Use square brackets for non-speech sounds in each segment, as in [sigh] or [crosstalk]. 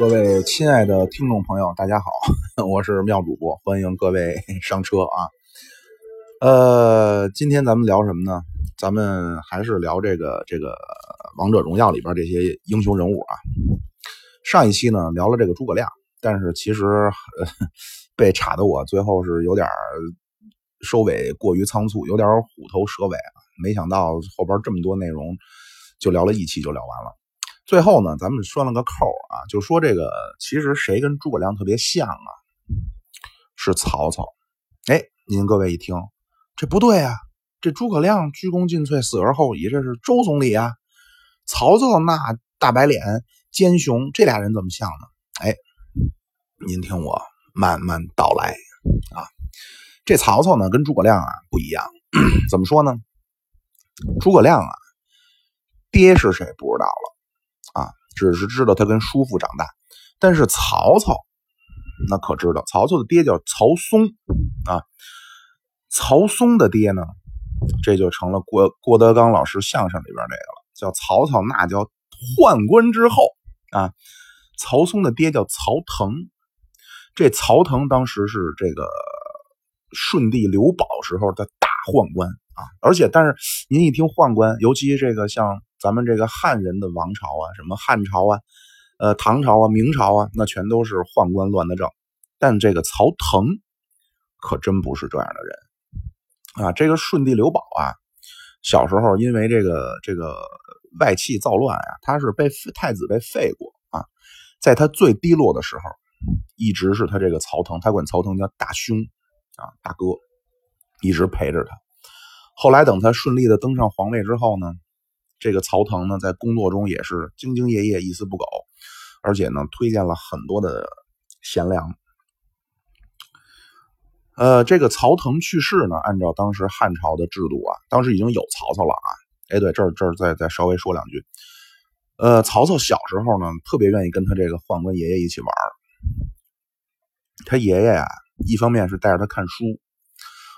各位亲爱的听众朋友，大家好，[laughs] 我是妙主播，欢迎各位上车啊。呃，今天咱们聊什么呢？咱们还是聊这个这个王者荣耀里边这些英雄人物啊。上一期呢聊了这个诸葛亮，但是其实呃、[laughs] 被插的我最后是有点收尾过于仓促，有点虎头蛇尾啊。没想到后边这么多内容，就聊了一期就聊完了。最后呢，咱们拴了个扣啊，就说这个其实谁跟诸葛亮特别像啊？是曹操。哎，您各位一听，这不对啊！这诸葛亮鞠躬尽瘁，死而后已，这是周总理啊。曹操那大白脸奸雄，这俩人怎么像呢？哎，您听我慢慢道来啊。这曹操呢，跟诸葛亮啊不一样，[clears throat] 怎么说呢？诸葛亮啊，爹是谁不知道了。啊，只是知道他跟叔父长大，但是曹操那可知道，曹操的爹叫曹嵩啊。曹嵩的爹呢，这就成了郭郭德纲老师相声里边那个了，叫曹操那叫宦官之后啊。曹嵩的爹叫曹腾，这曹腾当时是这个顺帝刘保时候的大宦官啊，而且但是您一听宦官，尤其这个像。咱们这个汉人的王朝啊，什么汉朝啊，呃，唐朝啊，明朝啊，那全都是宦官乱的政。但这个曹腾可真不是这样的人啊！这个顺帝刘保啊，小时候因为这个这个外戚造乱啊，他是被太子被废过啊。在他最低落的时候，一直是他这个曹腾，他管曹腾叫大兄啊，大哥，一直陪着他。后来等他顺利的登上皇位之后呢？这个曹腾呢，在工作中也是兢兢业业、一丝不苟，而且呢，推荐了很多的贤良。呃，这个曹腾去世呢，按照当时汉朝的制度啊，当时已经有曹操了啊。哎，对，这儿这儿再再稍微说两句。呃，曹操小时候呢，特别愿意跟他这个宦官爷爷一起玩他爷爷呀，一方面是带着他看书，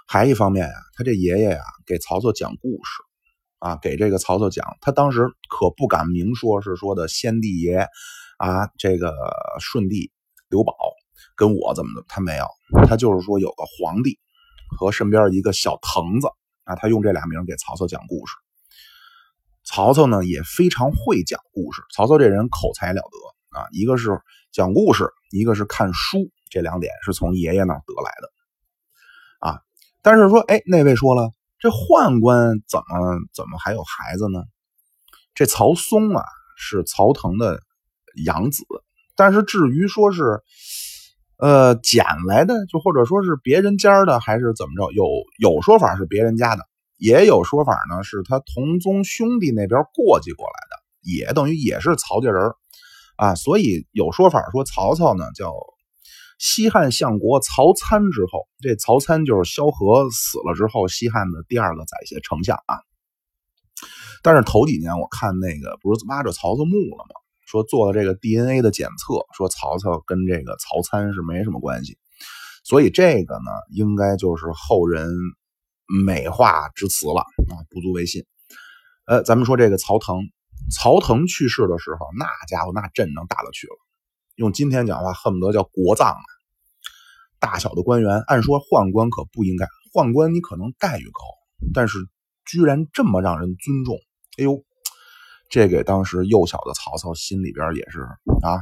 还一方面呀，他这爷爷呀，给曹操讲故事。啊，给这个曹操讲，他当时可不敢明说，是说的先帝爷啊，这个顺帝刘保跟我怎么的，他没有，他就是说有个皇帝和身边一个小藤子啊，他用这俩名给曹操讲故事。曹操呢也非常会讲故事，曹操这人口才了得啊，一个是讲故事，一个是看书，这两点是从爷爷那得来的啊。但是说，哎，那位说了。这宦官怎么怎么还有孩子呢？这曹嵩啊是曹腾的养子，但是至于说是呃捡来的，就或者说是别人家的，还是怎么着？有有说法是别人家的，也有说法呢是他同宗兄弟那边过继过来的，也等于也是曹家人啊。所以有说法说曹操呢叫。西汉相国曹参之后，这曹参就是萧何死了之后，西汉的第二个宰相丞相啊。但是头几年我看那个不是挖着曹操墓了吗？说做了这个 DNA 的检测，说曹操跟这个曹参是没什么关系，所以这个呢，应该就是后人美化之词了啊，不足为信。呃，咱们说这个曹腾，曹腾去世的时候，那家伙那阵仗大了去了。用今天讲话，恨不得叫国葬啊！大小的官员，按说宦官可不应该，宦官你可能待遇高，但是居然这么让人尊重，哎呦，这给当时幼小的曹操心里边也是啊，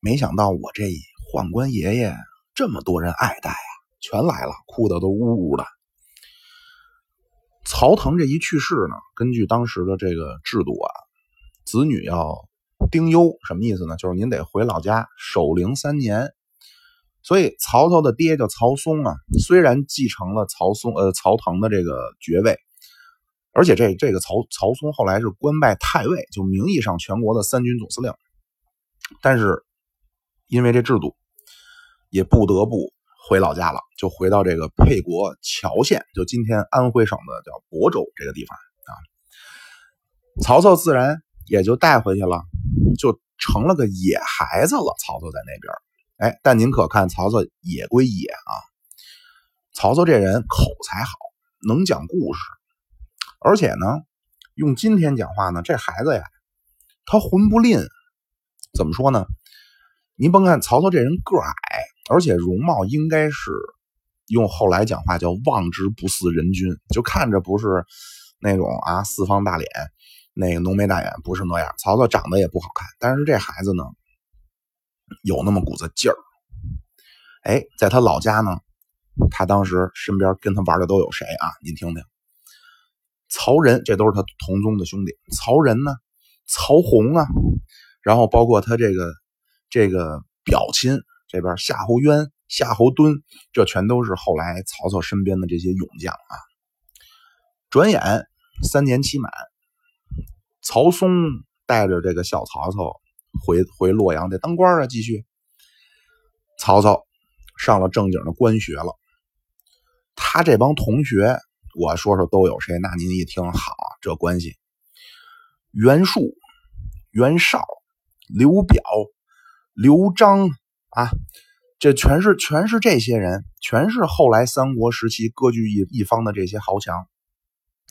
没想到我这宦官爷爷这么多人爱戴啊，全来了，哭的都呜呜的。曹腾这一去世呢，根据当时的这个制度啊，子女要。丁忧什么意思呢？就是您得回老家守灵三年。所以曹操的爹叫曹嵩啊，虽然继承了曹嵩呃曹腾的这个爵位，而且这这个曹曹嵩后来是官拜太尉，就名义上全国的三军总司令，但是因为这制度，也不得不回老家了，就回到这个沛国谯县，就今天安徽省的叫亳州这个地方啊。曹操自然也就带回去了。就成了个野孩子了。曹操在那边，哎，但您可看，曹操野归野啊。曹操这人口才好，能讲故事，而且呢，用今天讲话呢，这孩子呀，他混不吝。怎么说呢？您甭看曹操这人个矮，而且容貌应该是用后来讲话叫望之不似人君，就看着不是那种啊四方大脸，那个浓眉大眼，不是那样。曹操长得也不好看，但是这孩子呢，有那么股子劲儿。哎，在他老家呢，他当时身边跟他玩的都有谁啊？您听听，曹仁，这都是他同宗的兄弟。曹仁呢，曹洪啊，然后包括他这个这个表亲这边夏侯渊、夏侯惇，这全都是后来曹操身边的这些勇将啊。转眼三年期满，曹嵩带着这个小曹操回回洛阳得当官啊，继续。曹操。上了正经的官学了，他这帮同学，我说说都有谁？那您一听，好，这关系，袁术、袁绍、刘表、刘璋啊，这全是全是这些人，全是后来三国时期割据一一方的这些豪强。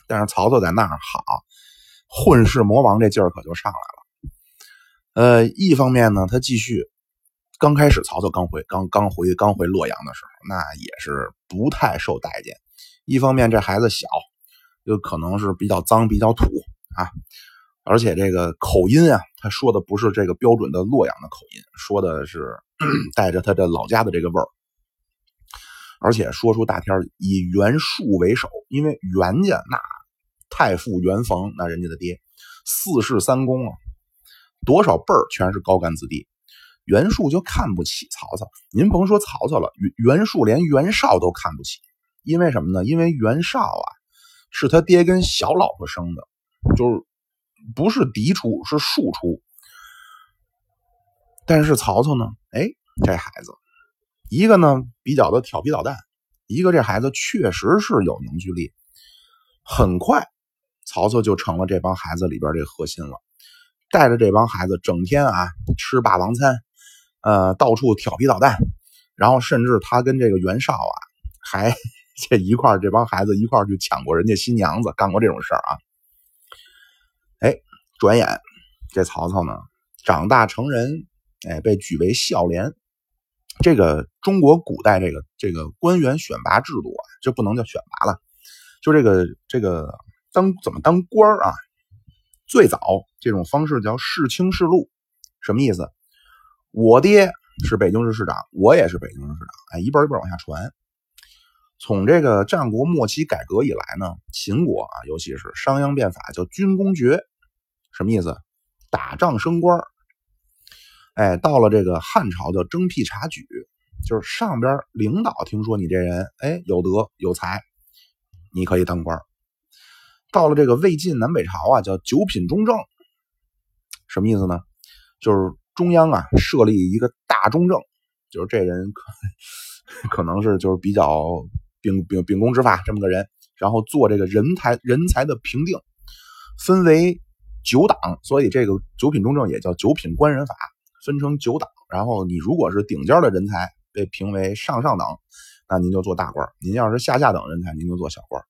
但是曹操在那儿好，混世魔王这劲儿可就上来了。呃，一方面呢，他继续。刚开始，曹操刚回刚刚回刚回洛阳的时候，那也是不太受待见。一方面，这孩子小，就可能是比较脏、比较土啊，而且这个口音啊，他说的不是这个标准的洛阳的口音，说的是 [clears throat] 带着他的老家的这个味儿。而且说出大天以袁术为首，因为袁家那太傅袁逢那人家的爹，四世三公啊，多少辈儿全是高干子弟。袁术就看不起曹操，您甭说曹操了，袁袁术连袁绍都看不起，因为什么呢？因为袁绍啊，是他爹跟小老婆生的，就是不是嫡出，是庶出。但是曹操呢，哎，这孩子，一个呢比较的调皮捣蛋，一个这孩子确实是有凝聚力，很快，曹操就成了这帮孩子里边这核心了，带着这帮孩子整天啊吃霸王餐。呃，到处调皮捣蛋，然后甚至他跟这个袁绍啊，还 [laughs] 这一块这帮孩子一块去抢过人家新娘子，干过这种事儿啊。哎，转眼这曹操呢，长大成人，哎，被举为孝廉。这个中国古代这个这个官员选拔制度啊，就不能叫选拔了，就这个这个当怎么当官啊？最早这种方式叫世卿世禄，什么意思？我爹是北京市市长，我也是北京市市长。哎，一辈一辈往下传。从这个战国末期改革以来呢，秦国啊，尤其是商鞅变法，叫军功爵，什么意思？打仗升官。哎，到了这个汉朝叫征辟察举，就是上边领导听说你这人哎有德有才，你可以当官。到了这个魏晋南北朝啊，叫九品中正，什么意思呢？就是。中央啊，设立一个大中正，就是这人可可能是就是比较秉秉秉公执法这么个人，然后做这个人才人才的评定，分为九档，所以这个九品中正也叫九品官人法，分成九档。然后你如果是顶尖的人才，被评为上上等，那您就做大官；您要是下下等人才，您就做小官。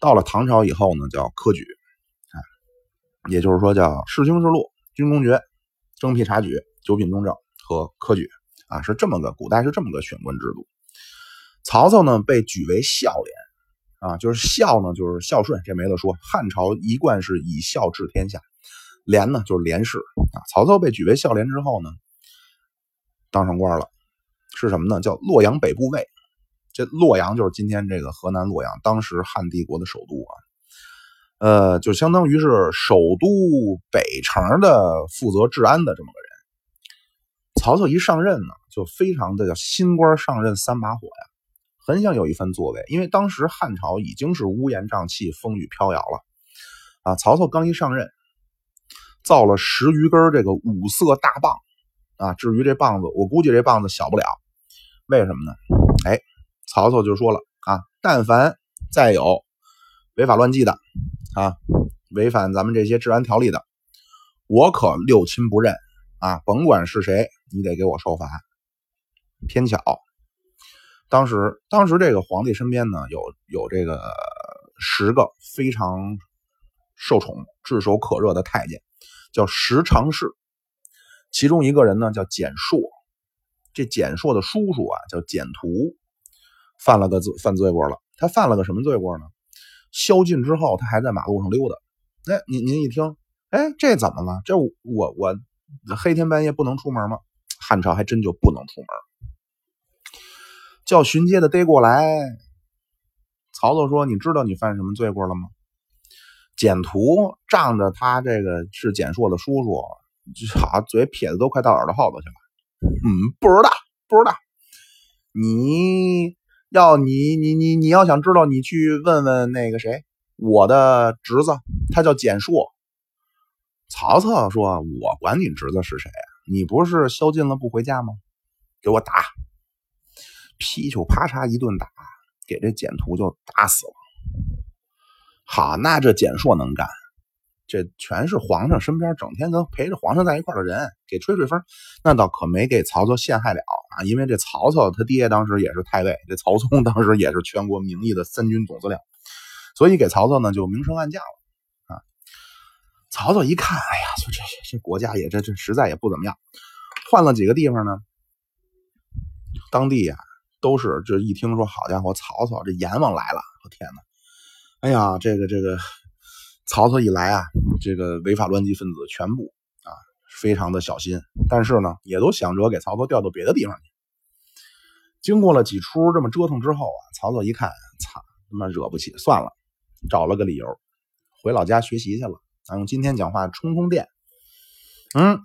到了唐朝以后呢，叫科举，啊，也就是说叫世卿世禄、军功爵。征辟察举、九品中正和科举啊，是这么个古代是这么个选官制度。曹操呢被举为孝廉啊，就是孝呢就是孝顺，这没得说。汉朝一贯是以孝治天下，廉呢就是廉士啊。曹操被举为孝廉之后呢，当上官了，是什么呢？叫洛阳北部尉。这洛阳就是今天这个河南洛阳，当时汉帝国的首都啊。呃，就相当于是首都北城的负责治安的这么个人。曹操一上任呢，就非常的叫新官上任三把火呀，很想有一番作为。因为当时汉朝已经是乌烟瘴气、风雨飘摇了啊。曹操刚一上任，造了十余根这个五色大棒啊。至于这棒子，我估计这棒子小不了。为什么呢？哎，曹操就说了啊，但凡再有违法乱纪的。啊，违反咱们这些治安条例的，我可六亲不认啊！甭管是谁，你得给我受罚。偏巧，当时当时这个皇帝身边呢，有有这个十个非常受宠、炙手可热的太监，叫十常侍。其中一个人呢叫简硕这蹇硕的叔叔啊叫蹇图，犯了个罪犯罪过了。他犯了个什么罪过呢？宵禁之后，他还在马路上溜达。哎，您您一听，哎，这怎么了？这我我黑天半夜不能出门吗？汉朝还真就不能出门，叫巡街的逮过来。曹操说：“你知道你犯什么罪过了吗？”简图仗着他这个是简硕的叔叔，好嘴撇子都快到耳朵后头去了。嗯，不知道，不知道。你要你你你你要想知道，你去问问那个谁，我的侄子，他叫简硕。曹操说：“我管你侄子是谁？你不是宵禁了不回家吗？给我打！”劈球啪嚓一顿打，给这简图就打死了。好，那这简硕能干，这全是皇上身边整天跟陪着皇上在一块的人，给吹吹风，那倒可没给曹操陷害了啊。因为这曹操他爹当时也是太尉，这曹冲 [laughs] 当时也是全国名义的三军总司令，所以给曹操呢就明升暗降了啊。曹操一看，哎呀，说这这国家也这这实在也不怎么样，换了几个地方呢，当地呀都是这一听说，好家伙，曹操这阎王来了，我天哪！哎呀，这个这个，曹操一来啊，这个违法乱纪分子全部啊，非常的小心，但是呢，也都想着给曹操调到别的地方去。经过了几出这么折腾之后啊，曹操一看，操，他妈惹不起，算了，找了个理由，回老家学习去了。咱用今天讲话充充电。嗯，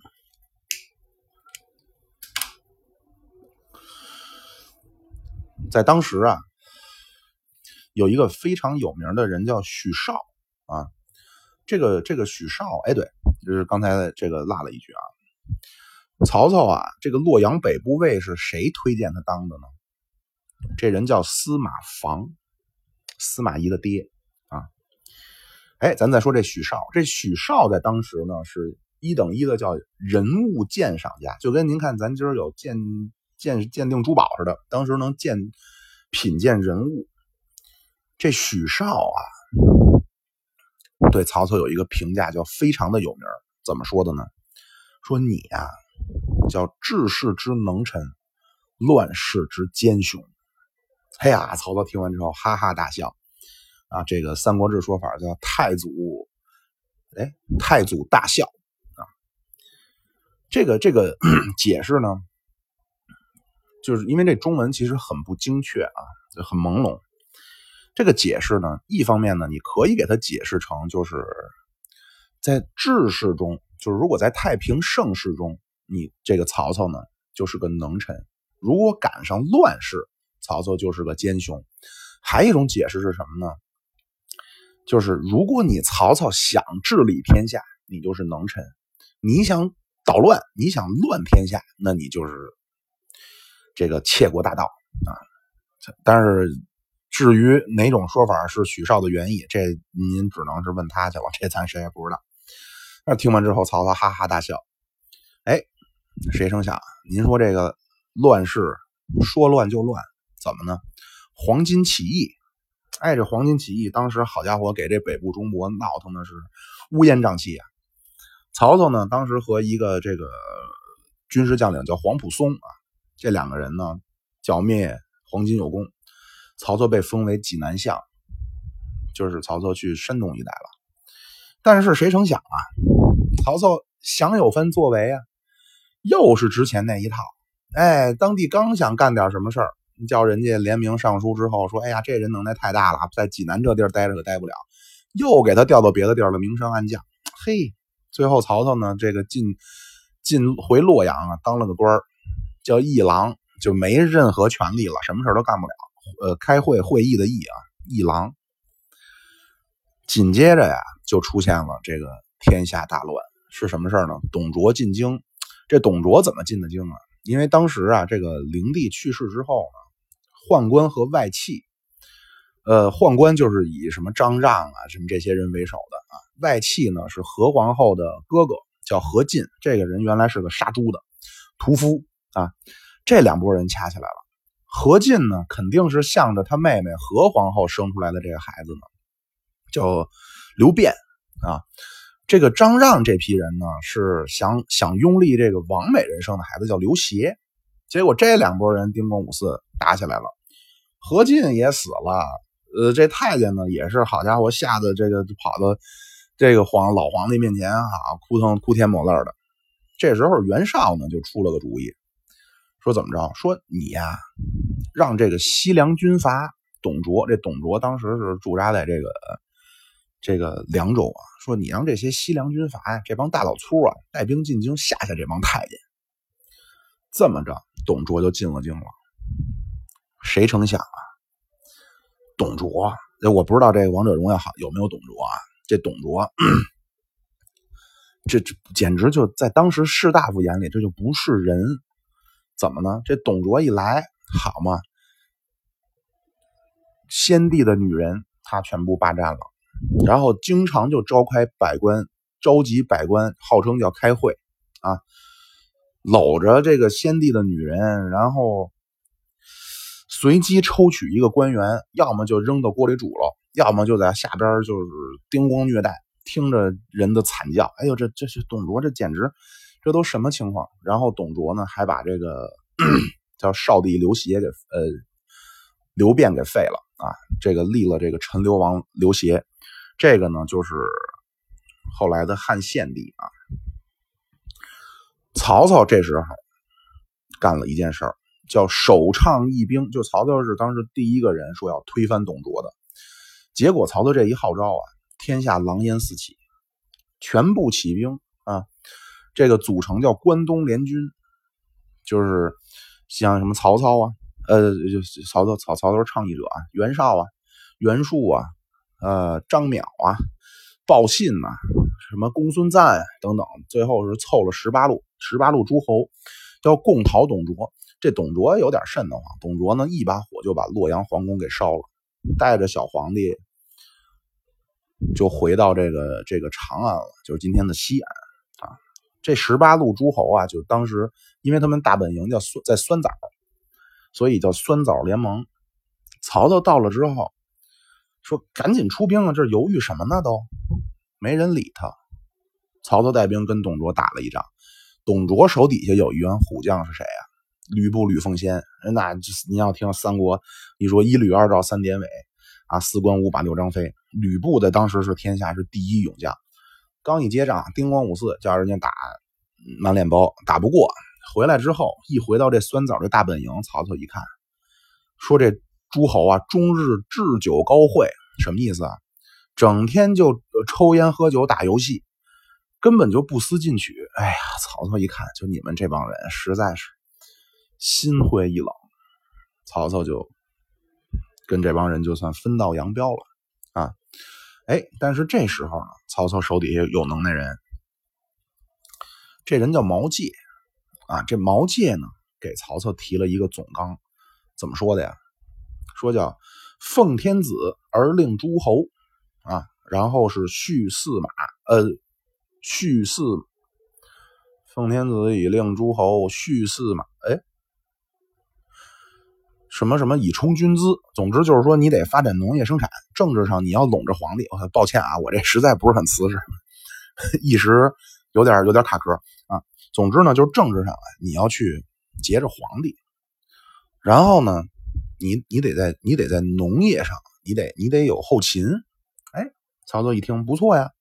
在当时啊。有一个非常有名的人叫许绍啊，这个这个许绍，哎，对，就是刚才这个落了一句啊。曹操啊，这个洛阳北部尉是谁推荐他当的呢？这人叫司马防，司马懿的爹啊。哎，咱再说这许绍，这许绍在当时呢是一等一的叫人物鉴赏家，就跟您看咱今儿有鉴鉴鉴定珠宝似的，当时能鉴品鉴人物。这许绍啊，对曹操有一个评价，叫非常的有名。怎么说的呢？说你呀，叫治世之能臣，乱世之奸雄。哎呀，曹操听完之后哈哈大笑。啊，这个《三国志》说法叫太祖，哎，太祖大笑啊。这个这个 [clears throat] 解释呢，就是因为这中文其实很不精确啊，很朦胧。这个解释呢，一方面呢，你可以给它解释成，就是在治世中，就是如果在太平盛世中，你这个曹操呢就是个能臣；如果赶上乱世，曹操就是个奸雄。还有一种解释是什么呢？就是如果你曹操想治理天下，你就是能臣；你想捣乱，你想乱天下，那你就是这个窃国大盗啊。但是。至于哪种说法是许绍的原意，这您只能是问他去了，这咱谁也不知道。那听完之后，曹操哈哈大笑。哎，谁成想，您说这个乱世说乱就乱，怎么呢？黄巾起义，哎，这黄巾起义当时好家伙，给这北部中国闹腾的是乌烟瘴气啊。曹操呢，当时和一个这个军事将领叫黄埔松啊，这两个人呢剿灭黄巾有功。曹操被封为济南相，就是曹操去山东一带了。但是谁成想啊，曹操享有番作为啊，又是之前那一套。哎，当地刚想干点什么事儿，叫人家联名上书之后说：“哎呀，这人能耐太大了，在济南这地儿待着可待不了。”又给他调到别的地儿了，明升暗降。嘿，最后曹操呢，这个进进回洛阳啊，当了个官儿，叫议郎，就没任何权利了，什么事都干不了。呃，开会会议的议啊，议郎。紧接着呀，就出现了这个天下大乱，是什么事儿呢？董卓进京。这董卓怎么进的京啊？因为当时啊，这个灵帝去世之后呢，宦官和外戚，呃，宦官就是以什么张让啊，什么这些人为首的啊，外戚呢是何皇后的哥哥，叫何进，这个人原来是个杀猪的屠夫啊，这两拨人掐起来了。何进呢，肯定是向着他妹妹何皇后生出来的这个孩子呢，叫刘辩啊。这个张让这批人呢，是想想拥立这个王美人生的孩子，叫刘协结果这两拨人丁光五四打起来了，何进也死了，呃，这太监呢也是好家伙，吓得这个跑到这个皇老皇帝面前啊，哭疼哭天抹泪的。这时候袁绍呢就出了个主意，说怎么着？说你呀，让这个西凉军阀董卓，这董卓当时是驻扎在这个这个凉州啊，说你让这些西凉军阀呀，这帮大老粗啊，带兵进京吓吓这帮太监。这么着，董卓就进了京了。谁成想啊，董卓，我不知道这个王者荣耀好有没有董卓啊？这董卓，[clears throat] 这这简直就在当时士大夫眼里，这就不是人。怎么呢？这董卓一来，好嘛，先帝的女人他全部霸占了，然后经常就召开百官，召集百官，号称叫开会啊。搂着这个先帝的女人，然后随机抽取一个官员，要么就扔到锅里煮了，要么就在下边就是叮咣虐待，听着人的惨叫。哎呦，这这是董卓，这简直，这都什么情况？然后董卓呢，还把这个叫少帝刘协给呃刘辩给废了啊，这个立了这个陈留王刘协，这个呢就是后来的汉献帝啊。曹操这时候干了一件事儿，叫首倡议兵。就曹操是当时第一个人说要推翻董卓的，结果曹操这一号召啊，天下狼烟四起，全部起兵啊！这个组成叫关东联军，就是像什么曹操啊，呃，就曹操曹曹操倡议者啊，袁绍啊，袁术啊，呃，张邈啊。报信呐，什么公孙瓒啊等等，最后是凑了十八路，十八路诸侯要共讨董卓。这董卓有点瘆得慌，董卓呢一把火就把洛阳皇宫给烧了，带着小皇帝就回到这个这个长安了，就是今天的西安啊。这十八路诸侯啊，就当时因为他们大本营叫酸在酸枣，所以叫酸枣联盟。曹操到了之后。说赶紧出兵啊！这犹豫什么呢？都没人理他。曹操带兵跟董卓打了一仗。董卓手底下有一员虎将是谁啊？吕布吕奉先。那你要听三国，你说一吕二赵三典韦啊，四关五把六张飞。吕布在当时是天下是第一勇将。刚一接仗，叮咣五四叫人家打，满脸包，打不过。回来之后，一回到这酸枣这大本营，曹操一看，说这。诸侯啊，终日置酒高会，什么意思啊？整天就抽烟喝酒打游戏，根本就不思进取。哎呀，曹操一看，就你们这帮人，实在是心灰意冷。曹操就跟这帮人就算分道扬镳了啊！哎，但是这时候呢，曹操手底下有能耐人，这人叫毛玠啊。这毛玠呢，给曹操提了一个总纲，怎么说的呀？说叫奉天子而令诸侯啊，然后是续驷马，呃，续驷奉天子以令诸侯续驷马，哎，什么什么以充军资，总之就是说你得发展农业生产，政治上你要拢着皇帝。抱歉啊，我这实在不是很瓷实，[laughs] 一时有点有点卡壳啊。总之呢，就是政治上啊，你要去结着皇帝，然后呢。你你得在你得在农业上，你得你得有后勤。哎，曹操一听不错呀，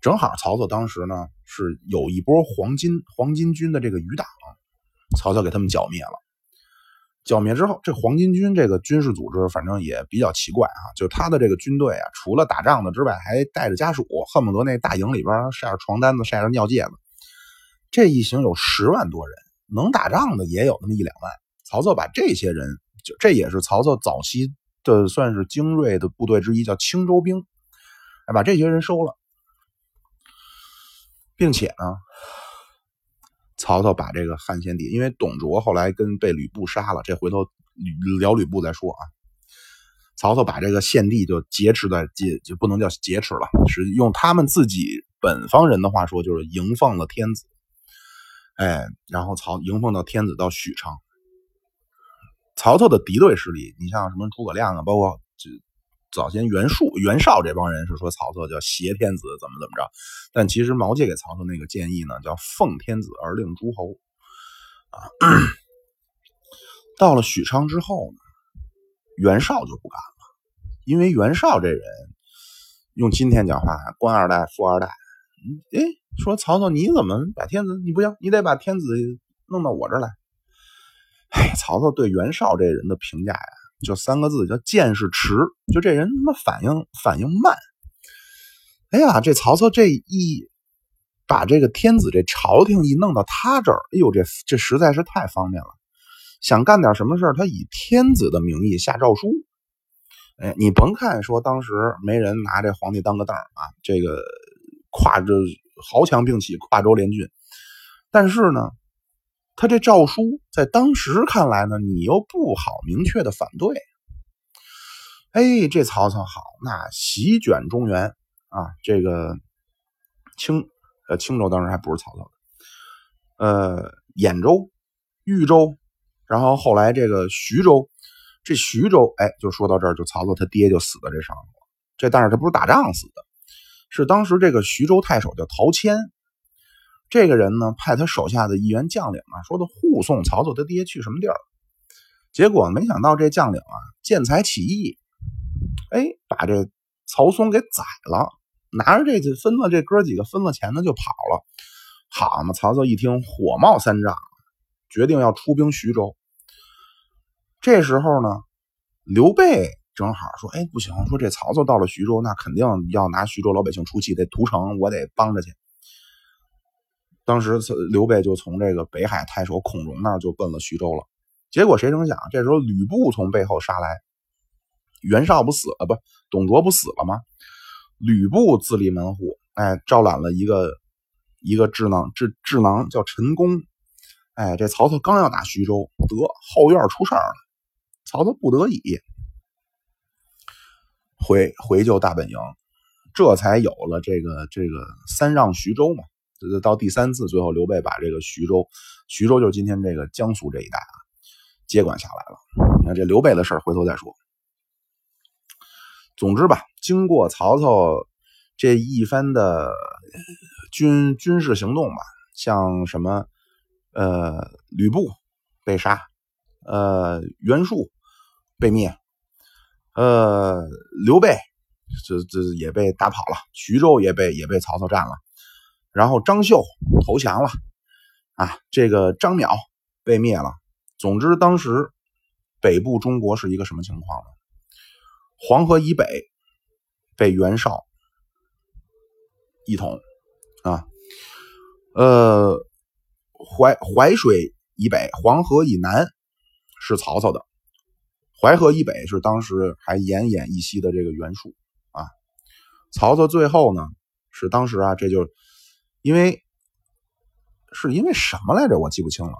正好曹操当时呢是有一波黄巾黄巾军的这个余党，曹操给他们剿灭了。剿灭之后，这黄巾军这个军事组织反正也比较奇怪啊，就他的这个军队啊，除了打仗的之外，还带着家属，恨不得那大营里边晒着床单子，晒着尿介子。这一行有十万多人，能打仗的也有那么一两万。曹操把这些人。就这也是曹操早期的算是精锐的部队之一，叫青州兵，哎，把这些人收了，并且呢，曹操把这个汉献帝，因为董卓后来跟被吕布杀了，这回头聊吕布再说啊。曹操把这个献帝就劫持在劫，就不能叫劫持了，是用他们自己本方人的话说，就是迎奉了天子，哎，然后曹迎奉到天子到许昌。曹操的敌对势力，你像什么诸葛亮啊，包括这早先袁术、袁绍这帮人是说曹操叫挟天子怎么怎么着，但其实毛玠给曹操那个建议呢，叫奉天子而令诸侯啊。到了许昌之后呢，袁绍就不干了，因为袁绍这人用今天讲话，官二代、富二代。哎，说曹操你怎么把天子？你不行，你得把天子弄到我这儿来。哎，曹操对袁绍这人的评价呀，就三个字，叫见识迟。就这人他妈反应反应慢。哎呀，这曹操这一把这个天子这朝廷一弄到他这儿，哎呦，这这实在是太方便了。想干点什么事他以天子的名义下诏书。哎，你甭看说当时没人拿这皇帝当个凳啊，这个挎着豪强并起，跨州联军。但是呢，他这诏书在当时看来呢，你又不好明确的反对。哎，这曹操好，那席卷中原啊，这个青呃青州当时还不是曹操的，呃兖州、豫州。然后后来这个徐州，这徐州，哎，就说到这儿，就曹操他爹就死在这上头了。这但是他不是打仗死的，是当时这个徐州太守叫陶谦，这个人呢派他手下的一员将领啊，说的护送曹操他爹去什么地儿。结果没想到这将领啊见财起意，哎，把这曹嵩给宰了，拿着这分了这哥几个分了钱呢就跑了。好嘛，曹操一听火冒三丈。决定要出兵徐州。这时候呢，刘备正好说：“哎，不行，说这曹操到了徐州，那肯定要拿徐州老百姓出气，得屠城，我得帮着去。”当时刘备就从这个北海太守孔融那儿就奔了徐州了。结果谁成想，这时候吕布从背后杀来，袁绍不死了不？董卓不死了吗？吕布自立门户，哎，招揽了一个一个智囊智智囊叫陈宫。哎，这曹操刚要打徐州，得后院出事儿了。曹操不得已回回救大本营，这才有了这个这个三让徐州嘛。这到第三次，最后刘备把这个徐州，徐州就是今天这个江苏这一带啊，接管下来了。那这刘备的事儿回头再说。总之吧，经过曹操这一番的军军事行动吧，像什么。呃，吕布被杀，呃，袁术被灭，呃，刘备这这也被打跑了，徐州也被也被曹操占了，然后张绣投降了，啊，这个张邈被灭了。总之，当时北部中国是一个什么情况呢？黄河以北被袁绍一统，啊，呃。淮淮水以北，黄河以南是曹操的；淮河以北是当时还奄奄一息的这个袁术啊。曹操最后呢，是当时啊，这就因为是因为什么来着？我记不清了。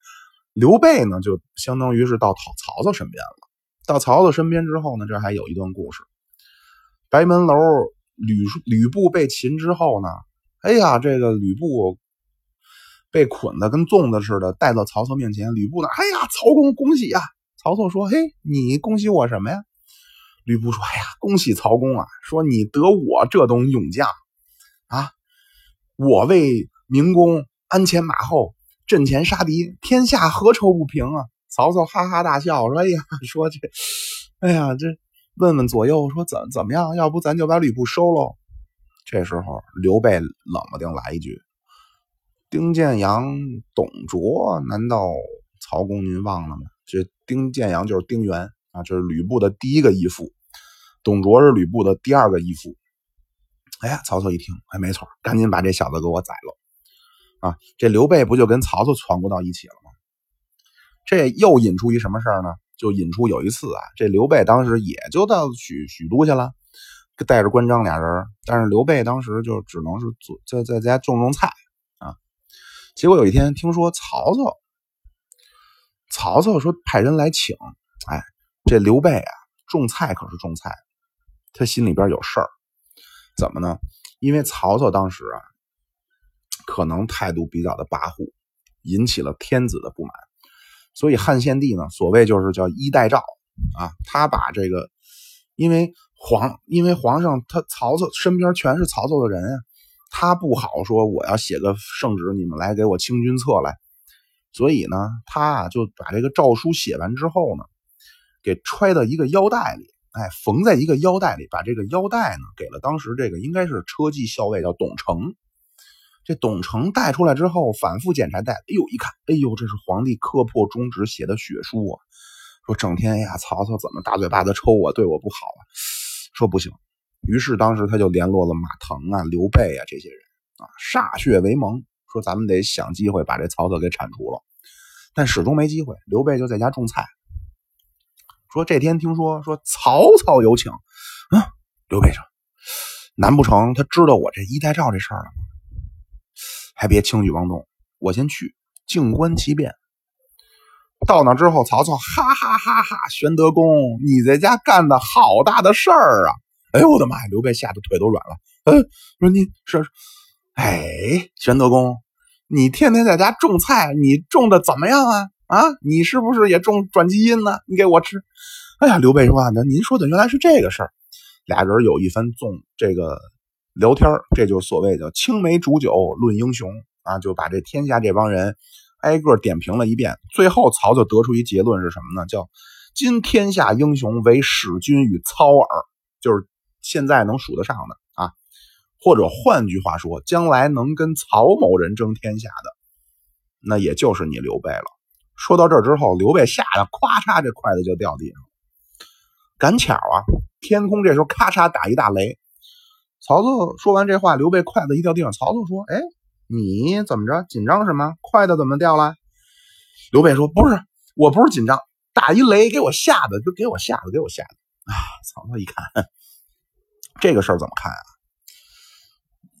[laughs] 刘备呢，就相当于是到曹曹操身边了。到曹操身边之后呢，这还有一段故事。白门楼吕吕布被擒之后呢，哎呀，这个吕布。被捆的跟粽子似的，带到曹操面前。吕布呢？哎呀，曹公恭喜呀！曹操说：“嘿，你恭喜我什么呀？”吕布说：“哎呀，恭喜曹公啊！说你得我这等勇将啊，我为明公鞍前马后，阵前杀敌，天下何愁不平啊！”曹操哈哈大笑说：“哎呀，说这，哎呀，这问问左右说怎怎么样？要不咱就把吕布收喽？”这时候刘备冷不丁来一句。丁建阳、董卓，难道曹公您忘了吗？丁建阳就是丁原啊，这是吕布的第一个义父，董卓是吕布的第二个义父。哎呀，曹操一听，哎，没错，赶紧把这小子给我宰了啊！这刘备不就跟曹操传过到一起了吗？这又引出一什么事儿呢？就引出有一次啊，这刘备当时也就到许许都去了，带着关张俩人，但是刘备当时就只能是做在在家种种菜啊。结果有一天听说曹操，曹操说派人来请，哎，这刘备啊种菜可是种菜，他心里边有事儿，怎么呢？因为曹操当时啊，可能态度比较的跋扈，引起了天子的不满，所以汉献帝呢，所谓就是叫衣带诏啊，他把这个，因为皇，因为皇上他曹操身边全是曹操的人啊。他不好说，我要写个圣旨，你们来给我清君侧来。所以呢，他啊就把这个诏书写完之后呢，给揣到一个腰带里，哎，缝在一个腰带里，把这个腰带呢给了当时这个应该是车骑校尉叫董承。这董承带出来之后，反复检查带，哎呦一看，哎呦，这是皇帝刻破中指写的血书啊！说整天呀，曹操怎么大嘴巴子抽我，对我不好啊？说不行，于是当时他就联络了马腾啊、刘备啊这些人啊，歃血为盟，说咱们得想机会把这曹操给铲除了。但始终没机会，刘备就在家种菜。说这天听说说曹操有请，啊，刘备说，难不成他知道我这衣带诏这事儿了吗？还别轻举妄动，我先去静观其变。到那之后，曹操哈哈哈哈！玄德公，你在家干的好大的事儿啊！哎呦我的妈呀！刘备吓得腿都软了。嗯，说你是，哎，玄德公，你天天在家种菜，你种的怎么样啊？啊，你是不是也种转基因呢？你给我吃。哎呀，刘备说那您说的原来是这个事儿。俩人有一番纵这个。聊天这就所谓的青梅煮酒论英雄啊，就把这天下这帮人挨个点评了一遍。最后曹操得出一结论是什么呢？叫今天下英雄为使君与操耳，就是现在能数得上的。或者换句话说，将来能跟曹某人争天下的，那也就是你刘备了。说到这儿之后，刘备吓得咵嚓，这筷子就掉地上。赶巧啊，天空这时候咔嚓打一大雷。曹操说完这话，刘备筷子一掉地上。曹操说：“哎，你怎么着？紧张什么？筷子怎么掉了？”刘备说：“不是，我不是紧张，打一雷给我吓的，就给我吓的，给我吓的。”啊，曹操一看，[laughs] 这个事儿怎么看啊？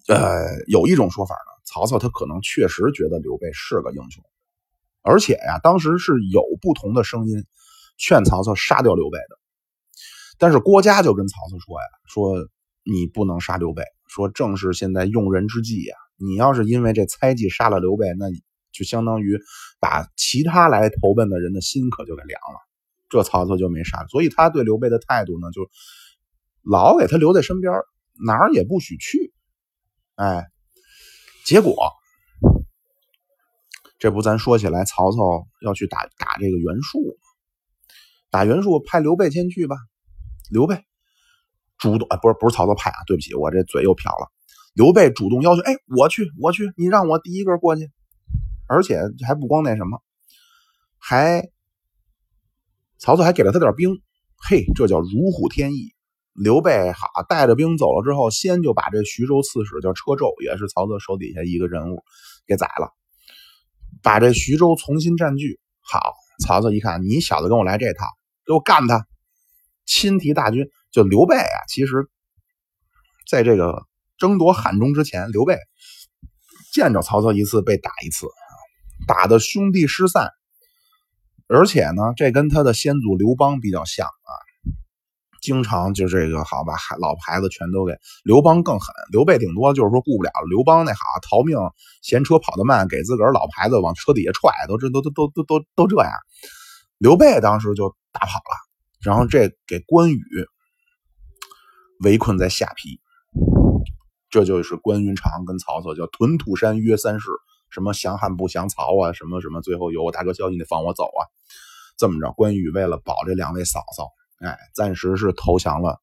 呃，有一种说法呢，曹操他可能确实觉得刘备是个英雄，而且呀，当时是有不同的声音劝曹操杀掉刘备的。但是郭嘉就跟曹操说呀：“说。”你不能杀刘备，说正是现在用人之际呀。你要是因为这猜忌杀了刘备，那就相当于把其他来投奔的人的心可就给凉了。这曹操就没杀，所以他对刘备的态度呢，就老给他留在身边，哪儿也不许去。哎，结果这不咱说起来，曹操要去打打这个袁术，打袁术派刘备先去吧，刘备。主动哎，不是不是曹操派啊，对不起，我这嘴又瓢了。刘备主动要求，哎，我去，我去，你让我第一个过去，而且还不光那什么，还曹操还给了他点兵，嘿，这叫如虎添翼。刘备好带着兵走了之后，先就把这徐州刺史叫车胄，也是曹操手底下一个人物，给宰了，把这徐州重新占据。好，曹操一看，你小子跟我来这套，给我干他，亲提大军。就刘备啊，其实在这个争夺汉中之前，刘备见着曹操一次被打一次，打的兄弟失散。而且呢，这跟他的先祖刘邦比较像啊，经常就这个好把老牌子全都给刘邦更狠。刘备顶多就是说顾不了，刘邦那好逃命嫌车跑得慢，给自个儿老牌子往车底下踹，都这都都都都都都这样。刘备当时就打跑了，然后这给关羽。围困在下邳，这就是关云长跟曹操叫屯土山约三世，什么降汉不降曹啊，什么什么，最后有我大哥消息，你得放我走啊。这么着，关羽为了保这两位嫂嫂，哎，暂时是投降了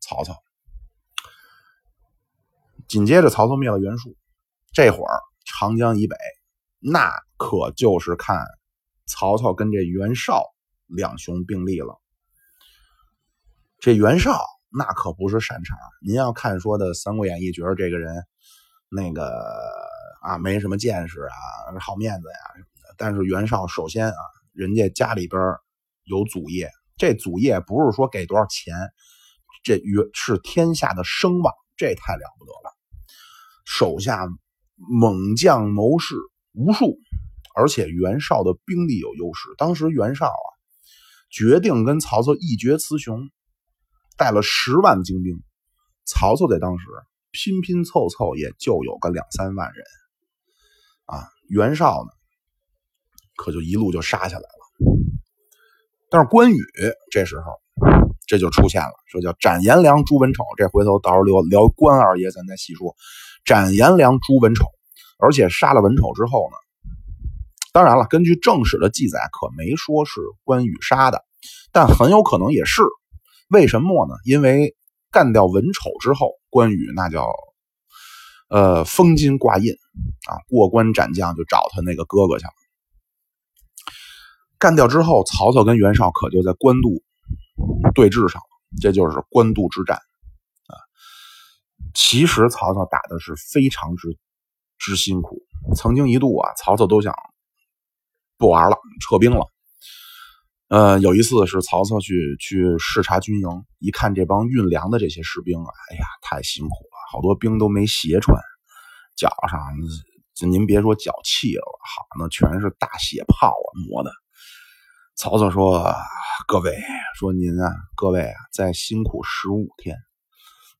曹操。紧接着，曹操灭了袁术，这会儿长江以北，那可就是看曹操跟这袁绍两雄并立了。这袁绍。那可不是善茬。您要看说的《三国演义》，觉得这个人那个啊没什么见识啊，好面子呀什么的。但是袁绍首先啊，人家家里边有祖业，这祖业不是说给多少钱，这袁是天下的声望，这太了不得了。手下猛将谋士无数，而且袁绍的兵力有优势。当时袁绍啊，决定跟曹操一决雌雄。带了十万精兵，曹操在当时拼拼凑凑也就有个两三万人，啊，袁绍呢，可就一路就杀下来了。但是关羽这时候这就出现了，说叫斩颜良、诛文丑。这回头到时候聊聊关二爷，咱再细说。斩颜良、诛文丑，而且杀了文丑之后呢，当然了，根据正史的记载，可没说是关羽杀的，但很有可能也是。为什么呢？因为干掉文丑之后，关羽那叫呃封金挂印啊，过关斩将就找他那个哥哥去了。干掉之后，曹操跟袁绍可就在官渡对峙上了，这就是官渡之战啊。其实曹操打的是非常之之辛苦，曾经一度啊，曹操都想。不玩了，撤兵了。呃，有一次是曹操去去视察军营，一看这帮运粮的这些士兵啊，哎呀，太辛苦了，好多兵都没鞋穿，脚上您别说脚气了，好，那全是大血泡啊，磨的。曹操说：“各位，说您啊，各位啊，再辛苦十五天，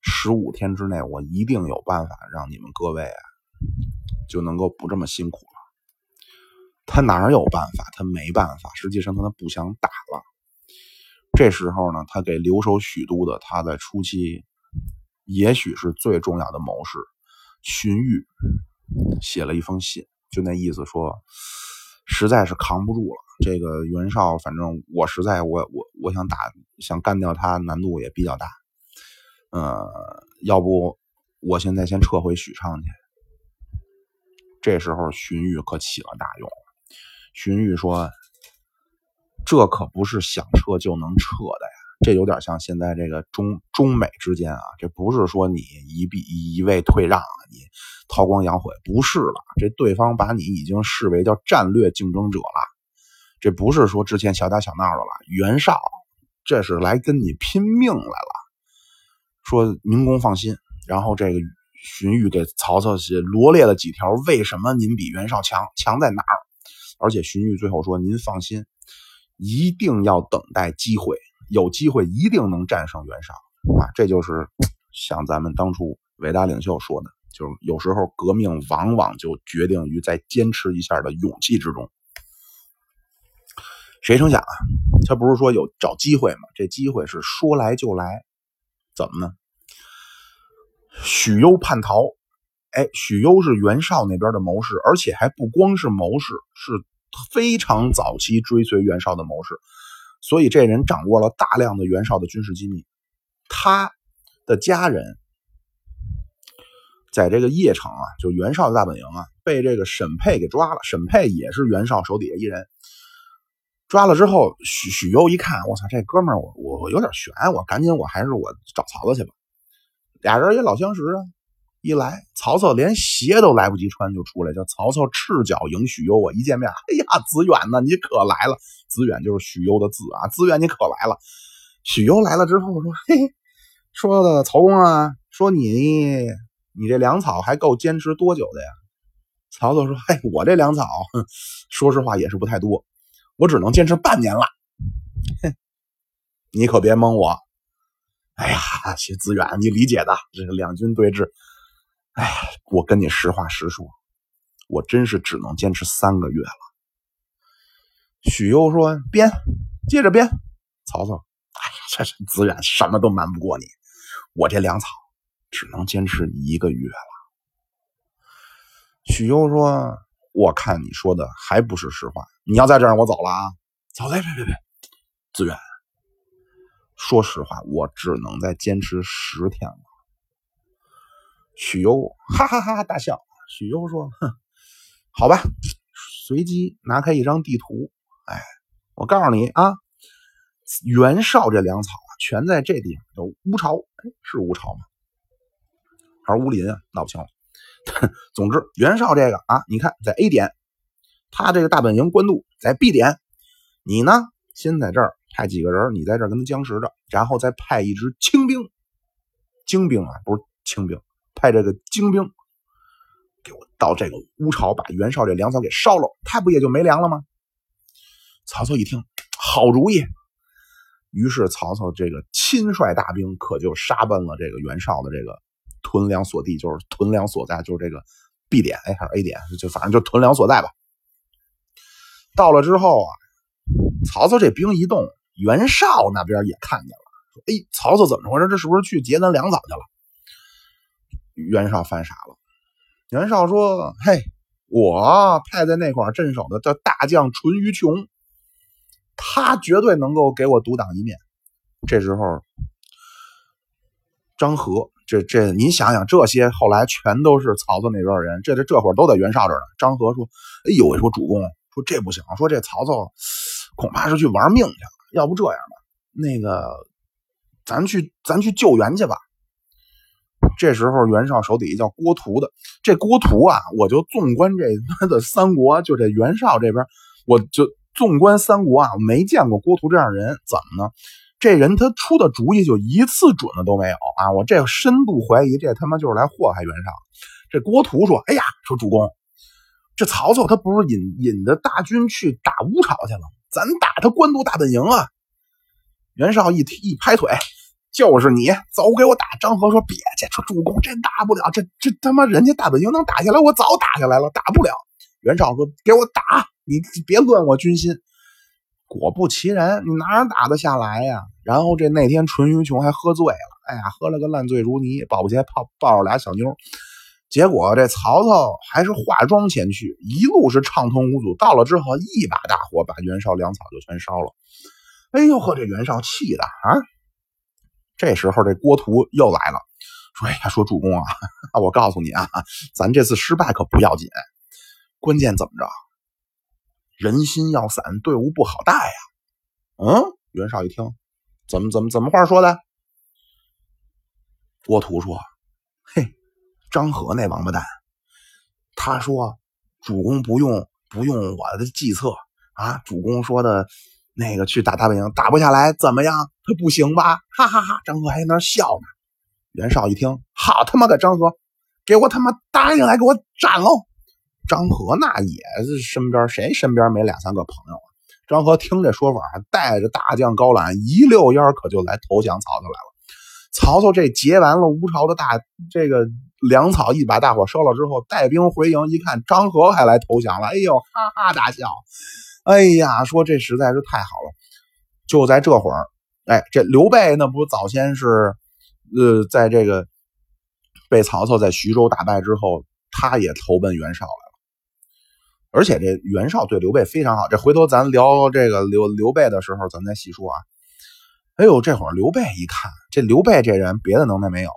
十五天之内，我一定有办法让你们各位啊，就能够不这么辛苦了。”他哪有办法？他没办法。实际上，他不想打了。这时候呢，他给留守许都的，他在初期也许是最重要的谋士荀彧写了一封信，就那意思说，实在是扛不住了。这个袁绍，反正我实在，我我我想打，想干掉他，难度也比较大。呃，要不我现在先撤回许昌去。这时候，荀彧可起了大用。荀彧说：“这可不是想撤就能撤的，这有点像现在这个中中美之间啊，这不是说你一避一味退让啊，你韬光养晦，不是了，这对方把你已经视为叫战略竞争者了，这不是说之前小打小闹的了。袁绍这是来跟你拼命来了。说明公放心，然后这个荀彧给曹操写罗列了几条，为什么您比袁绍强？强在哪儿？”而且荀彧最后说：“您放心，一定要等待机会，有机会一定能战胜袁绍啊！”这就是像咱们当初伟大领袖说的，就是有时候革命往往就决定于在坚持一下的勇气之中。谁成想啊，他不是说有找机会吗？这机会是说来就来，怎么呢？许攸叛逃，哎，许攸是袁绍那边的谋士，而且还不光是谋士，是。非常早期追随袁绍的谋士，所以这人掌握了大量的袁绍的军事机密。他的家人在这个邺城啊，就袁绍的大本营啊，被这个沈佩给抓了。沈佩也是袁绍手底下一人。抓了之后，许许攸一看，我操，这哥们儿，我我我有点悬，我赶紧，我还是我找曹操去吧。俩人也老相识啊。一来，曹操连鞋都来不及穿就出来，叫曹操赤脚迎许攸。我一见面，哎呀，子远呢？你可来了！子远就是许攸的子啊，子远你可来了。许攸来了之后说：“嘿，说的曹公啊，说你你这粮草还够坚持多久的呀？”曹操说：“嘿，我这粮草，说实话也是不太多，我只能坚持半年了。哼，你可别蒙我。哎呀，其实子远，你理解的，这个两军对峙。”哎，我跟你实话实说，我真是只能坚持三个月了。许攸说：“编，接着编。”曹操：“哎呀，这是子远，什么都瞒不过你。我这粮草只能坚持一个月了。”许攸说：“我看你说的还不是实话，你要再这样，我走了啊！”走，别别别别，子远，说实话，我只能再坚持十天了。许攸哈哈哈哈大笑。许攸说：“哼，好吧。”随即拿开一张地图，哎，我告诉你啊，袁绍这粮草啊，全在这地方，叫乌巢。哎，是乌巢吗？还是乌林啊？闹不清了。总之，袁绍这个啊，你看在 A 点，他这个大本营官渡在 B 点，你呢，先在这儿派几个人，你在这儿跟他僵持着，然后再派一支精兵，精兵啊，不是轻兵。派这个精兵给我到这个乌巢，把袁绍这粮草给烧了，他不也就没粮了吗？曹操一听，好主意。于是曹操这个亲率大兵，可就杀奔了这个袁绍的这个屯粮所地，就是屯粮所在，就是这个 B 点，哎，还是 A 点，就反正就屯粮所在吧。到了之后啊，曹操这兵一动，袁绍那边也看见了，说：“哎，曹操怎么回事？这是不是去劫咱粮草去了？”袁绍犯傻了。袁绍说：“嘿，我派在那块镇守的叫大将淳于琼，他绝对能够给我独当一面。这时候，张合，这这，您想想，这些后来全都是曹操那边人，这这这会儿都在袁绍这儿呢。张合说：“哎呦，说主公，说这不行，说这曹操恐怕是去玩命去了。要不这样吧，那个，咱去咱去救援去吧。”这时候，袁绍手底下叫郭图的，这郭图啊，我就纵观这他的三国，就这袁绍这边，我就纵观三国啊，没见过郭图这样人，怎么呢？这人他出的主意就一次准的都没有啊！我这深度怀疑，这他妈就是来祸害袁绍。这郭图说：“哎呀，说主公，这曹操他不是引引着大军去打乌巢去了？咱打他官渡大本营啊！”袁绍一一拍腿。就是你，走，给我打！张合说：“别去，这主公，真打不了。这这他妈人家大本营能打下来，我早打下来了，打不了。”袁绍说：“给我打！你别乱我军心。”果不其然，你哪打得下来呀？然后这那天淳于琼还喝醉了，哎呀，喝了个烂醉如泥，保不齐抱抱着俩小妞。结果这曹操还是化妆前去，一路是畅通无阻。到了之后，一把大火把袁绍粮草就全烧了。哎呦呵，这袁绍气的啊！这时候，这郭图又来了，说：“哎呀，说主公啊，[laughs] 我告诉你啊，咱这次失败可不要紧，关键怎么着？人心要散，队伍不好带呀。”嗯，袁绍一听，怎么怎么怎么话说的？郭图说：“嘿，张合那王八蛋，他说主公不用不用我的计策啊，主公说的。”那个去打大本营打不下来怎么样？他不行吧？哈哈哈！张合还在那笑呢。袁绍一听，好他妈个张合，给我他妈答应来给我斩喽！张合那也是身边谁身边没两三个朋友啊？张合听这说法，带着大将高览一溜烟可就来投降曹操来了。曹操这劫完了吴朝的大这个粮草，一把大火烧了之后，带兵回营，一看张合还来投降了，哎呦，哈哈大笑。哎呀，说这实在是太好了！就在这会儿，哎，这刘备那不早先是，呃，在这个被曹操在徐州打败之后，他也投奔袁绍来了。而且这袁绍对刘备非常好。这回头咱聊这个刘刘备的时候，咱再细说啊。哎呦，这会儿刘备一看，这刘备这人别的能耐没有，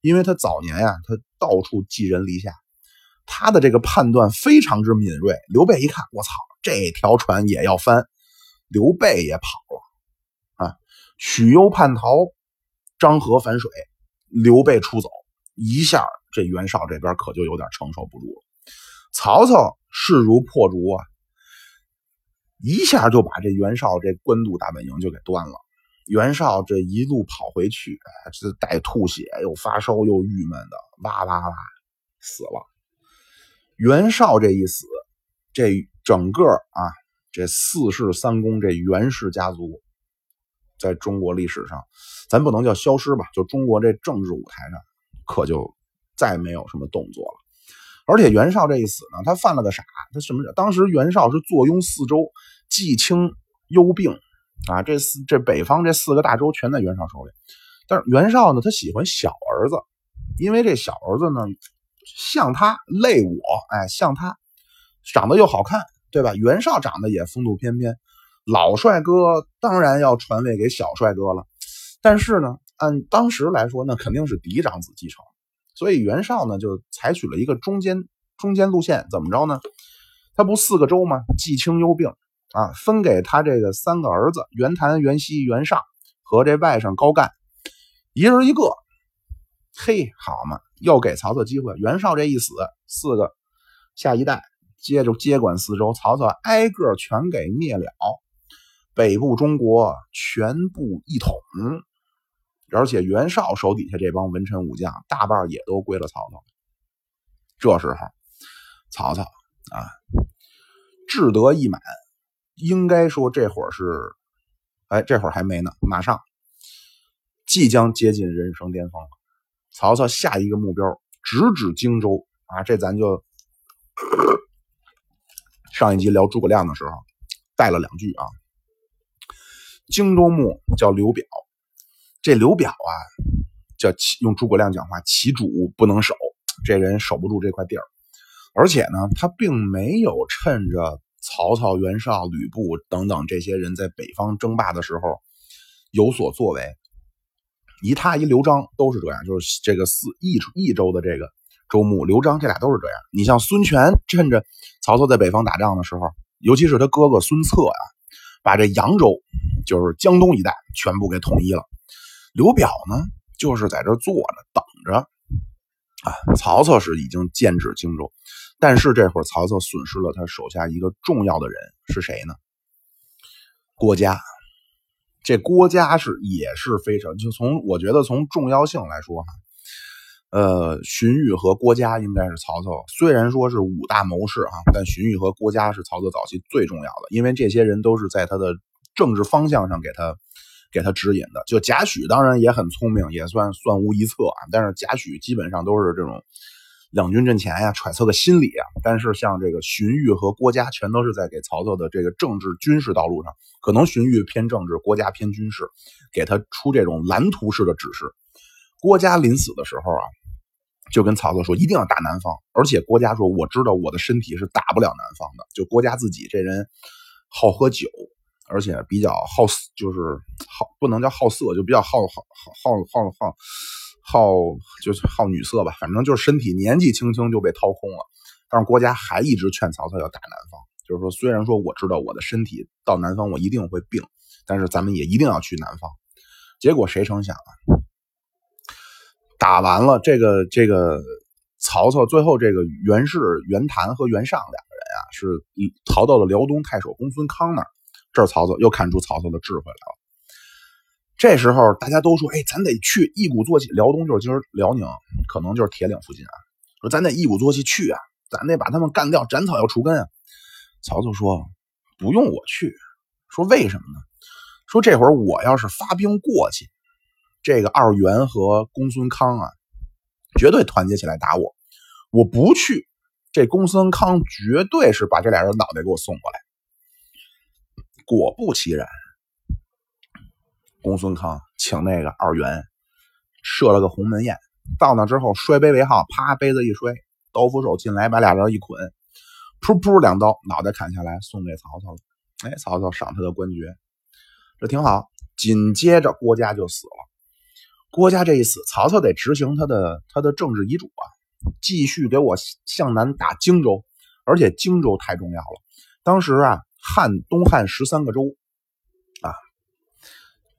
因为他早年呀，他到处寄人篱下，他的这个判断非常之敏锐。刘备一看，我操！这条船也要翻，刘备也跑了啊！许攸叛逃，张合反水，刘备出走，一下这袁绍这边可就有点承受不住了。曹操势如破竹啊，一下就把这袁绍这官渡大本营就给端了。袁绍这一路跑回去，这带吐血又发烧又郁闷的，哇哇哇死了。袁绍这一死，这。整个啊，这四世三公，这袁氏家族，在中国历史上，咱不能叫消失吧，就中国这政治舞台上，可就再没有什么动作了。而且袁绍这一死呢，他犯了个傻，他什么？当时袁绍是坐拥四州，冀青幽并啊，这四这北方这四个大州全在袁绍手里。但是袁绍呢，他喜欢小儿子，因为这小儿子呢，像他累我，哎，像他长得又好看。对吧？袁绍长得也风度翩翩，老帅哥当然要传位给小帅哥了。但是呢，按当时来说，那肯定是嫡长子继承，所以袁绍呢就采取了一个中间中间路线。怎么着呢？他不四个州吗？冀青幽并啊，分给他这个三个儿子袁谭、袁熙、袁尚和这外甥高干，一人一个。嘿，好嘛，又给曹操机会。袁绍这一死，四个下一代。接着接管四周，曹操挨个全给灭了，北部中国全部一统，而且袁绍手底下这帮文臣武将大半也都归了曹操。这时候，曹操啊，志得意满，应该说这会儿是，哎，这会儿还没呢，马上即将接近人生巅峰了。曹操下一个目标直指荆州啊，这咱就。上一集聊诸葛亮的时候，带了两句啊。荆州牧叫刘表，这刘表啊，叫用诸葛亮讲话，其主不能守，这人守不住这块地儿。而且呢，他并没有趁着曹操、袁绍、吕布等等这些人在北方争霸的时候有所作为。一他一刘璋都是这样，就是这个四益益州的这个周牧刘璋，这俩都是这样。你像孙权，趁着曹操在北方打仗的时候，尤其是他哥哥孙策呀，把这扬州，就是江东一带全部给统一了。刘表呢，就是在这坐着等着。啊，曹操是已经建制荆州，但是这会儿曹操损失了他手下一个重要的人，是谁呢？郭嘉。这郭嘉是也是非常，就从我觉得从重要性来说哈，呃，荀彧和郭嘉应该是曹操虽然说是五大谋士啊，但荀彧和郭嘉是曹操早期最重要的，因为这些人都是在他的政治方向上给他给他指引的。就贾诩当然也很聪明，也算算无一策啊，但是贾诩基本上都是这种。两军阵前呀，揣测个心理啊。但是像这个荀彧和郭嘉，全都是在给曹操的这个政治军事道路上，可能荀彧偏政治，郭嘉偏军事，给他出这种蓝图式的指示。郭嘉临死的时候啊，就跟曹操说一定要打南方，而且郭嘉说我知道我的身体是打不了南方的。就郭嘉自己这人好喝酒，而且比较好，就是好不能叫好色，就比较好好好好好好。好就是好女色吧，反正就是身体年纪轻轻就被掏空了。但是郭嘉还一直劝曹操要打南方，就是说虽然说我知道我的身体到南方我一定会病，但是咱们也一定要去南方。结果谁成想啊，打完了这个这个曹操最后这个袁氏袁谭和袁尚两个人啊，是逃到了辽东太守公孙康那儿。这曹操又看出曹操的智慧来了。这时候大家都说：“哎，咱得去，一鼓作气。辽东就是今儿辽宁，可能就是铁岭附近啊。说咱得一鼓作气去啊，咱得把他们干掉，斩草要除根啊。”曹操说：“不用我去。”说为什么呢？说这会儿我要是发兵过去，这个二袁和公孙康啊，绝对团结起来打我。我不去，这公孙康绝对是把这俩人脑袋给我送过来。果不其然。公孙康请那个二袁设了个鸿门宴，到那之后摔杯为号，啪杯子一摔，刀斧手进来把俩人一捆，噗噗两刀，脑袋砍下来送给曹操了。哎，曹操赏他的官爵，这挺好。紧接着郭嘉就死了。郭嘉这一死，曹操得执行他的他的政治遗嘱啊，继续给我向南打荆州，而且荆州太重要了。当时啊，汉东汉十三个州啊。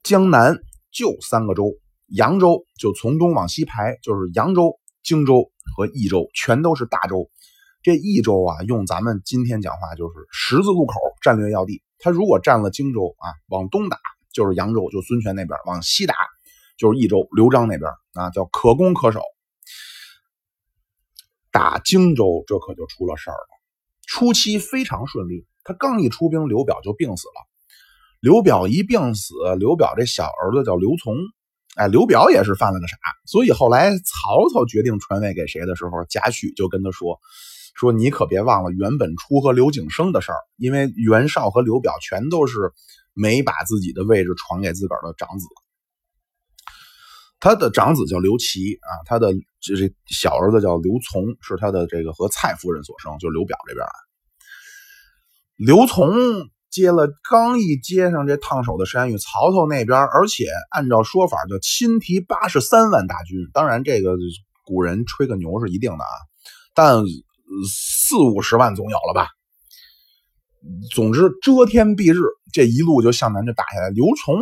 江南就三个州，扬州就从东往西排，就是扬州、荆州和益州，全都是大州。这益州啊，用咱们今天讲话就是十字路口战略要地。他如果占了荆州啊，往东打就是扬州，就孙权那边；往西打就是益州，刘璋那边啊，叫可攻可守。打荆州，这可就出了事儿了。初期非常顺利，他刚一出兵，刘表就病死了。刘表一病死，刘表这小儿子叫刘琮，哎，刘表也是犯了个傻，所以后来曹操决定传位给谁的时候，贾诩就跟他说：“说你可别忘了袁本初和刘景升的事儿，因为袁绍和刘表全都是没把自己的位置传给自个儿的长子。他的长子叫刘琦啊，他的这这小儿子叫刘琮，是他的这个和蔡夫人所生，就是刘表这边，刘琮。”接了，刚一接上这烫手的山芋，曹操那边，而且按照说法就亲提八十三万大军。当然，这个古人吹个牛是一定的啊，但四五十万总有了吧。总之，遮天蔽日，这一路就向南就打下来。刘琮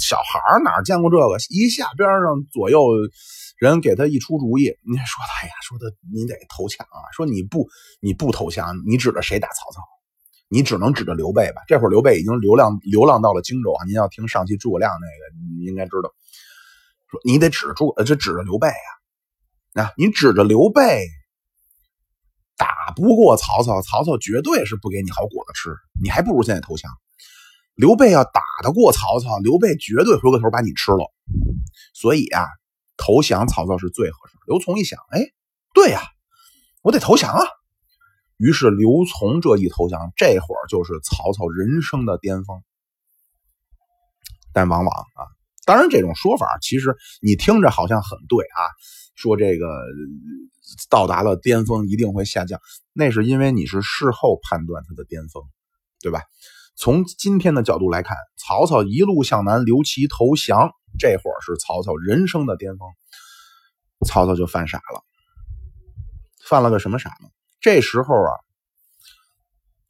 小孩哪见过这个？一下边上左右人给他一出主意，你说他呀，说的你得投降啊，说你不你不投降，你指着谁打曹操？你只能指着刘备吧？这会儿刘备已经流浪流浪到了荆州啊！您要听上期诸葛亮那个，你应该知道，说你得指住，这指着刘备啊！啊，你指着刘备打不过曹操，曹操绝对是不给你好果子吃，你还不如现在投降。刘备要打得过曹操，刘备绝对回过头把你吃了。所以啊，投降曹操是最合适。刘琮一想，哎，对呀，我得投降啊！于是刘琮这一投降，这会儿就是曹操人生的巅峰。但往往啊，当然这种说法其实你听着好像很对啊，说这个到达了巅峰，一定会下降。那是因为你是事后判断它的巅峰，对吧？从今天的角度来看，曹操一路向南，刘琦投降，这会儿是曹操人生的巅峰。曹操就犯傻了，犯了个什么傻呢？这时候啊，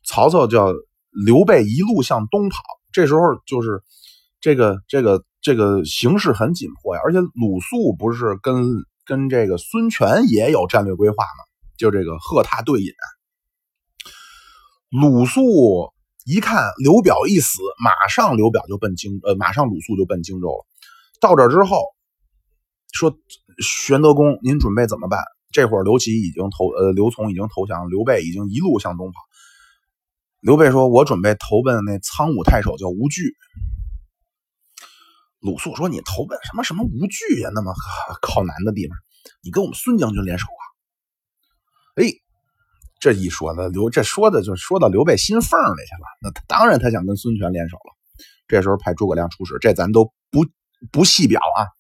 曹操叫刘备一路向东跑，这时候就是这个这个这个形势很紧迫呀，而且鲁肃不是跟跟这个孙权也有战略规划嘛？就这个贺踏对饮，鲁肃一看刘表一死，马上刘表就奔荆，呃，马上鲁肃就奔荆州了。到这之后，说玄德公，您准备怎么办？这会儿刘琦已经投，呃，刘琮已经投降，刘备已经一路向东跑。刘备说：“我准备投奔那苍梧太守，叫吴惧。”鲁肃说：“你投奔什么什么吴惧呀？那么靠南的地方，你跟我们孙将军联手啊？”哎，这一说呢，刘这说的就说到刘备心缝里去了。那他当然，他想跟孙权联手了。这时候派诸葛亮出使，这咱都不不细表啊。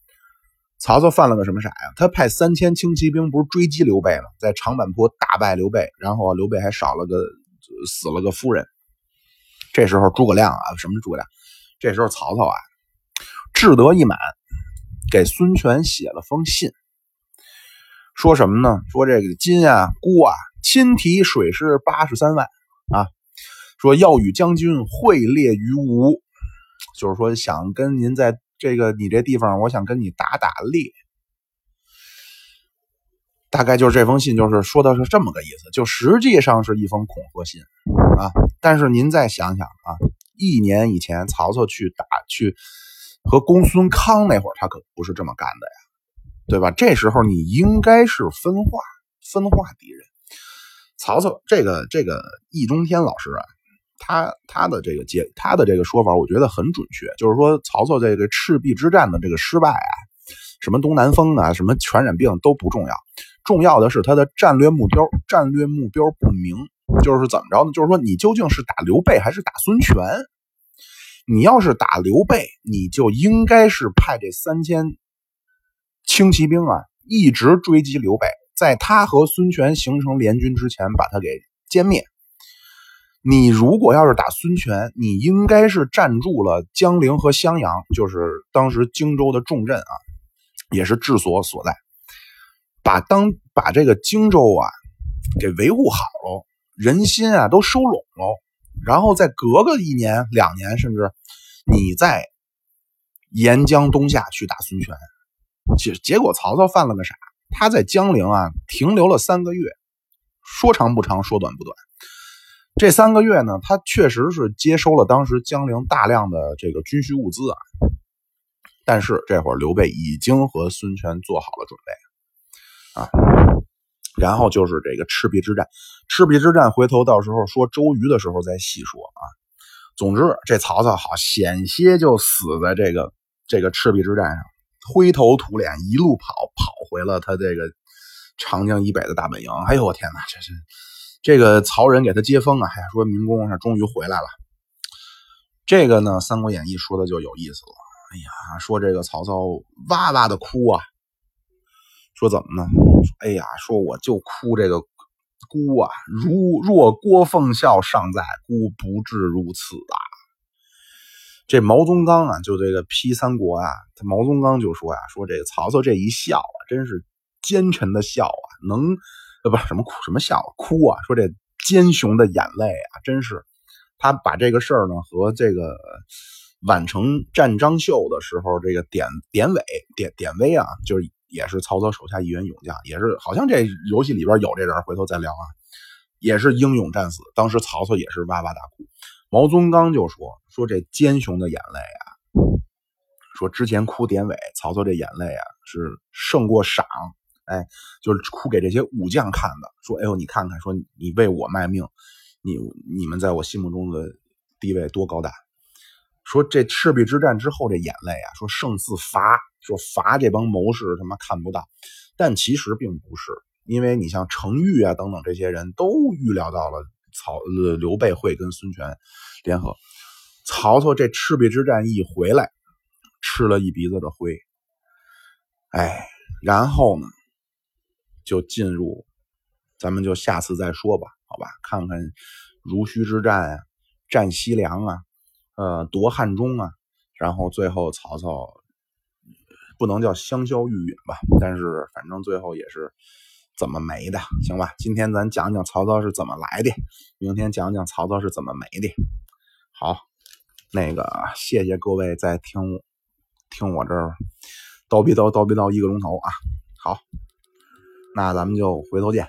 曹操犯了个什么傻呀？他派三千轻骑兵不是追击刘备吗？在长坂坡大败刘备，然后刘备还少了个死了个夫人。这时候诸葛亮啊，什么诸葛亮？这时候曹操啊，志得意满，给孙权写了封信，说什么呢？说这个金啊，孤啊，亲提水师八十三万啊，说要与将军会猎于吴，就是说想跟您在。这个你这地方，我想跟你打打猎，大概就是这封信，就是说的是这么个意思，就实际上是一封恐吓信啊。但是您再想想啊，一年以前曹操去打去和公孙康那会儿，他可不是这么干的呀，对吧？这时候你应该是分化，分化敌人。曹操这个这个易中天老师啊。他他的这个解他的这个说法，我觉得很准确。就是说，曹操这个赤壁之战的这个失败啊，什么东南风啊，什么传染病都不重要，重要的是他的战略目标战略目标不明。就是怎么着呢？就是说，你究竟是打刘备还是打孙权？你要是打刘备，你就应该是派这三千轻骑兵啊，一直追击刘备，在他和孙权形成联军之前，把他给歼灭。你如果要是打孙权，你应该是占住了江陵和襄阳，就是当时荆州的重镇啊，也是治所所在，把当把这个荆州啊给维护好喽，人心啊都收拢喽，然后再隔个一年两年，甚至你再沿江东下去打孙权，结结果曹操犯了个傻，他在江陵啊停留了三个月，说长不长，说短不短。这三个月呢，他确实是接收了当时江陵大量的这个军需物资啊。但是这会儿刘备已经和孙权做好了准备啊。然后就是这个赤壁之战，赤壁之战回头到时候说周瑜的时候再细说啊。总之，这曹操好险些就死在这个这个赤壁之战上，灰头土脸一路跑跑回了他这个长江以北的大本营。哎呦我天哪，这是。这个曹仁给他接风啊，哎呀，说明公是终于回来了。这个呢，《三国演义》说的就有意思了。哎呀，说这个曹操哇哇的哭啊，说怎么呢？哎呀，说我就哭这个孤啊，如若郭奉孝尚在，孤不至如此啊。这毛宗刚啊，就这个批三国啊，他毛宗刚就说呀，说这个曹操这一笑啊，真是奸臣的笑啊，能呃。不是什么哭什么笑哭啊！说这奸雄的眼泪啊，真是他把这个事儿呢和这个宛城战张绣的时候，这个典典韦典典韦啊，就是也是曹操手下一员勇将，也是好像这游戏里边有这人，回头再聊啊，也是英勇战死。当时曹操也是哇哇大哭。毛宗刚就说说这奸雄的眼泪啊，说之前哭典韦，曹操这眼泪啊是胜过赏。哎，就是哭给这些武将看的，说：“哎呦，你看看，说你为我卖命，你你们在我心目中的地位多高大。”说这赤壁之战之后这眼泪啊，说胜似罚，说罚这帮谋士他妈看不到，但其实并不是，因为你像程昱啊等等这些人都预料到了曹呃刘备会跟孙权联合，曹操这赤壁之战一回来，吃了一鼻子的灰，哎，然后呢？就进入，咱们就下次再说吧，好吧？看看濡须之战啊，战西凉啊，呃，夺汉中啊，然后最后曹操不能叫香消玉殒吧，但是反正最后也是怎么没的，行吧？今天咱讲讲曹操是怎么来的，明天讲讲曹操是怎么没的。好，那个谢谢各位在听听我这儿叨逼叨叨逼叨一个钟头啊！好，那咱们就回头见。